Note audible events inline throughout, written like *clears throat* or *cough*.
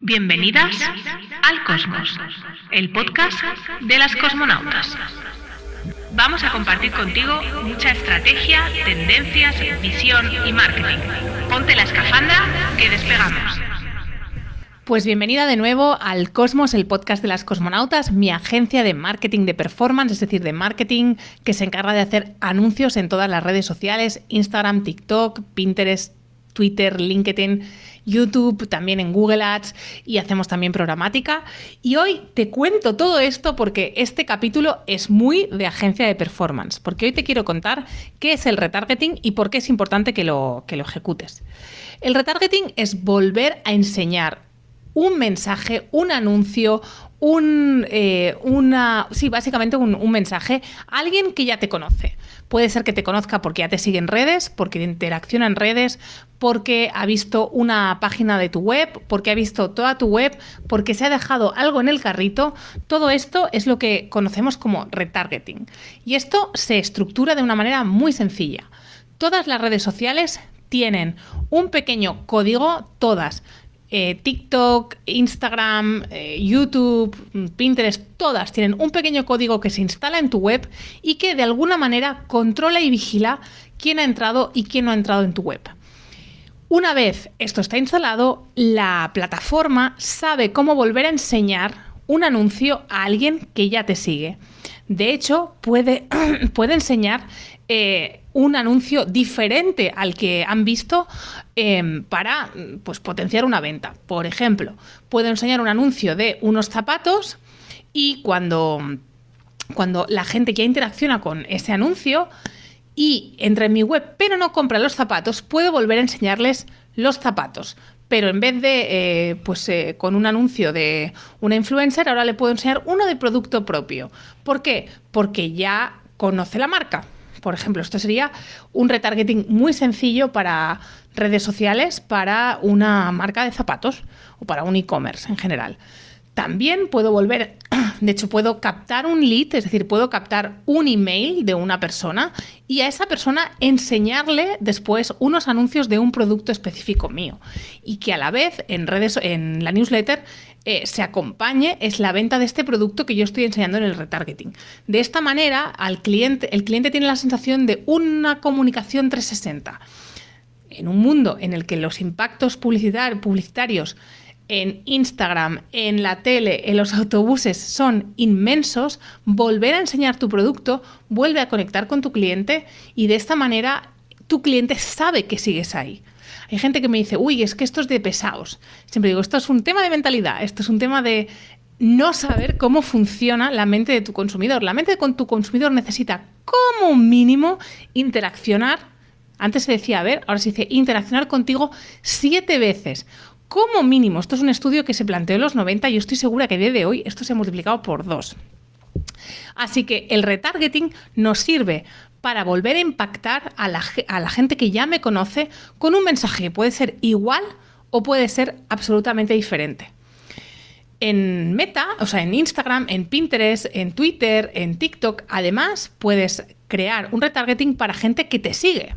Bienvenidas al Cosmos, el podcast de las cosmonautas. Vamos a compartir contigo mucha estrategia, tendencias, visión y marketing. Ponte la escafandra que despegamos. Pues bienvenida de nuevo al Cosmos, el podcast de las cosmonautas, mi agencia de marketing de performance, es decir, de marketing que se encarga de hacer anuncios en todas las redes sociales, Instagram, TikTok, Pinterest, Twitter, LinkedIn YouTube, también en Google Ads y hacemos también programática. Y hoy te cuento todo esto porque este capítulo es muy de agencia de performance, porque hoy te quiero contar qué es el retargeting y por qué es importante que lo, que lo ejecutes. El retargeting es volver a enseñar un mensaje, un anuncio, un, eh, una, sí, básicamente un, un, mensaje a alguien que ya te conoce. Puede ser que te conozca porque ya te sigue en redes, porque interacciona en redes, porque ha visto una página de tu web, porque ha visto toda tu web, porque se ha dejado algo en el carrito. Todo esto es lo que conocemos como retargeting. Y esto se estructura de una manera muy sencilla. Todas las redes sociales tienen un pequeño código, todas, eh, TikTok, Instagram, eh, YouTube, Pinterest, todas tienen un pequeño código que se instala en tu web y que de alguna manera controla y vigila quién ha entrado y quién no ha entrado en tu web. Una vez esto está instalado, la plataforma sabe cómo volver a enseñar un anuncio a alguien que ya te sigue. De hecho, puede, *clears throat* puede enseñar eh, un anuncio diferente al que han visto em, para pues, potenciar una venta. Por ejemplo, puedo enseñar un anuncio de unos zapatos y cuando, cuando la gente ya interacciona con ese anuncio y entra en mi web pero no compra los zapatos, puedo volver a enseñarles los zapatos pero en vez de, eh, pues eh, con un anuncio de una influencer, ahora le puedo enseñar uno de producto propio. ¿Por qué? Porque ya conoce la marca. Por ejemplo, esto sería un retargeting muy sencillo para redes sociales, para una marca de zapatos o para un e-commerce en general. También puedo volver, de hecho puedo captar un lead, es decir, puedo captar un email de una persona y a esa persona enseñarle después unos anuncios de un producto específico mío y que a la vez en redes, en la newsletter eh, se acompañe es la venta de este producto que yo estoy enseñando en el retargeting. De esta manera, al cliente, el cliente tiene la sensación de una comunicación 360. En un mundo en el que los impactos publicitarios en Instagram, en la tele, en los autobuses son inmensos, volver a enseñar tu producto vuelve a conectar con tu cliente y de esta manera tu cliente sabe que sigues ahí. Hay gente que me dice, uy, es que esto es de pesados. Siempre digo, esto es un tema de mentalidad, esto es un tema de no saber cómo funciona la mente de tu consumidor. La mente de tu consumidor necesita como mínimo interaccionar. Antes se decía, a ver, ahora se dice interaccionar contigo siete veces como mínimo. Esto es un estudio que se planteó en los 90 y yo estoy segura que desde hoy esto se ha multiplicado por dos. Así que el retargeting nos sirve para volver a impactar a la, a la, gente que ya me conoce con un mensaje que puede ser igual o puede ser absolutamente diferente. En Meta, o sea, en Instagram, en Pinterest, en Twitter, en TikTok, además puedes crear un retargeting para gente que te sigue.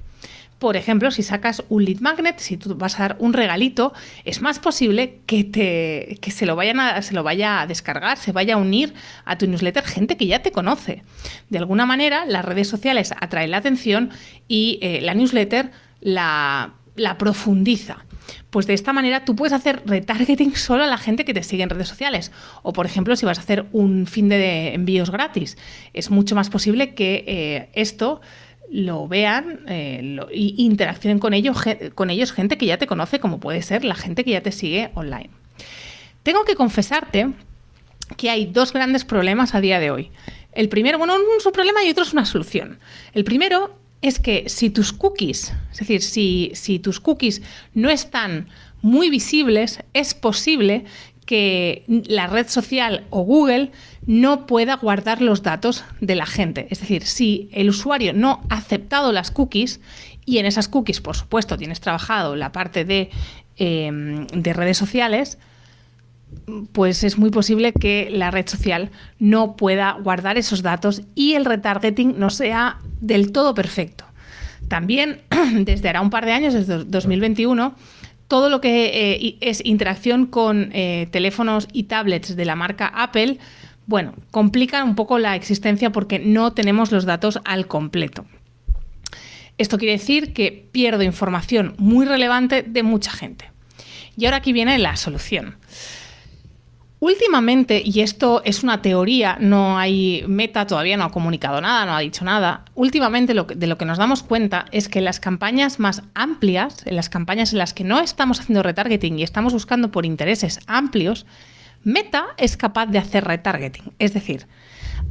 Por ejemplo, si sacas un lead magnet, si tú vas a dar un regalito, es más posible que, te, que se, lo vayan a, se lo vaya a descargar, se vaya a unir a tu newsletter gente que ya te conoce. De alguna manera, las redes sociales atraen la atención y eh, la newsletter la, la profundiza. Pues de esta manera tú puedes hacer retargeting solo a la gente que te sigue en redes sociales. O por ejemplo, si vas a hacer un fin de envíos gratis, es mucho más posible que eh, esto lo vean e interaccionen con ellos, con ellos gente que ya te conoce, como puede ser la gente que ya te sigue online. Tengo que confesarte que hay dos grandes problemas a día de hoy. El primero, bueno, uno es un problema y otro es una solución. El primero es que si tus cookies, es decir, si, si tus cookies no están muy visibles, es posible que la red social o Google no pueda guardar los datos de la gente. Es decir, si el usuario no ha aceptado las cookies y en esas cookies, por supuesto, tienes trabajado la parte de, em, de redes sociales, pues es muy posible que la red social no pueda guardar esos datos y el retargeting no sea del todo perfecto. También, *clears throat* desde ahora un par de años, desde 2021, todo lo que eh, es interacción con eh, teléfonos y tablets de la marca Apple, bueno, complica un poco la existencia porque no tenemos los datos al completo. Esto quiere decir que pierdo información muy relevante de mucha gente. Y ahora aquí viene la solución. Últimamente, y esto es una teoría, no hay meta, todavía no ha comunicado nada, no ha dicho nada, últimamente de lo que nos damos cuenta es que las campañas más amplias, en las campañas en las que no estamos haciendo retargeting y estamos buscando por intereses amplios, Meta es capaz de hacer retargeting. Es decir,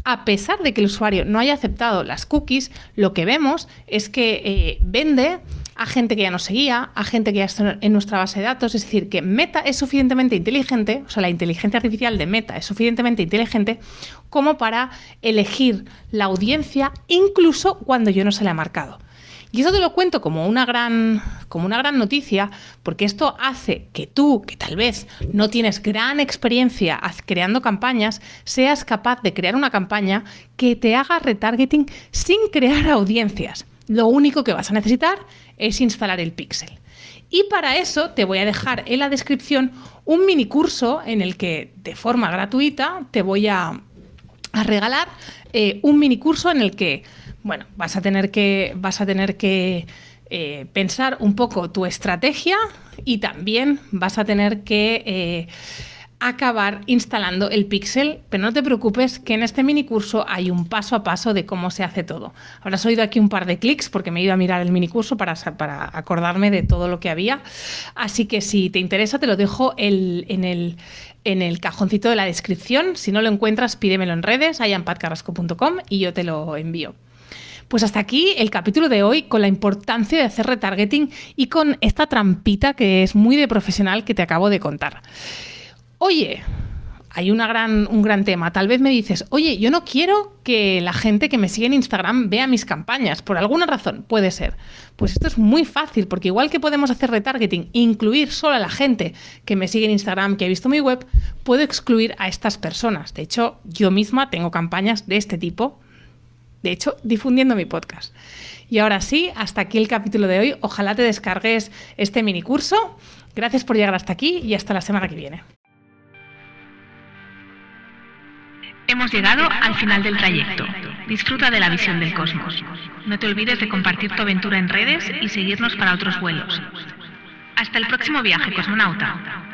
a pesar de que el usuario no haya aceptado las cookies, lo que vemos es que eh, vende a gente que ya nos seguía, a gente que ya está en nuestra base de datos. Es decir, que Meta es suficientemente inteligente, o sea, la inteligencia artificial de Meta es suficientemente inteligente como para elegir la audiencia incluso cuando yo no se la he marcado. Y eso te lo cuento como una gran, como una gran noticia, porque esto hace que tú, que tal vez no tienes gran experiencia creando campañas, seas capaz de crear una campaña que te haga retargeting sin crear audiencias. Lo único que vas a necesitar es instalar el pixel. Y para eso te voy a dejar en la descripción un mini curso en el que de forma gratuita te voy a, regalar eh, un mini curso en el que bueno, vas a tener que, vas a tener que eh, pensar un poco tu estrategia y también vas a tener que eh, acabar instalando el pixel, pero no te preocupes que en este mini curso hay un paso a paso de cómo se hace todo. Habrás oído aquí un par de clics porque me he ido a mirar el mini curso para, acordarme de todo lo que había. Así que si te interesa, te lo dejo en, el, en el cajoncito de la descripción. Si no lo encuentras, pídemelo en redes, ayanpatcarrasco.com y yo te lo envío. Pues hasta aquí el capítulo de hoy con la importancia de hacer retargeting y con esta trampita que es muy de profesional que te acabo de contar. Oye, hay una gran, un gran tema. Tal vez me dices, oye, yo no quiero que la gente que me sigue en Instagram vea mis campañas. Por alguna razón, puede ser. Pues esto es muy fácil, porque igual que podemos hacer retargeting, incluir solo a la gente que me sigue en Instagram, que ha visto mi web, puedo excluir a estas personas. De hecho, yo misma tengo campañas de este tipo de hecho, difundiendo mi podcast. Y ahora sí, hasta aquí el capítulo de hoy. Ojalá te descargues este mini curso. Gracias por llegar hasta aquí y hasta la semana que viene. Hemos llegado al final del trayecto. Disfruta de la visión del cosmos. No te olvides de compartir tu aventura en redes y seguirnos para otros vuelos. Hasta el próximo viaje, cosmonauta.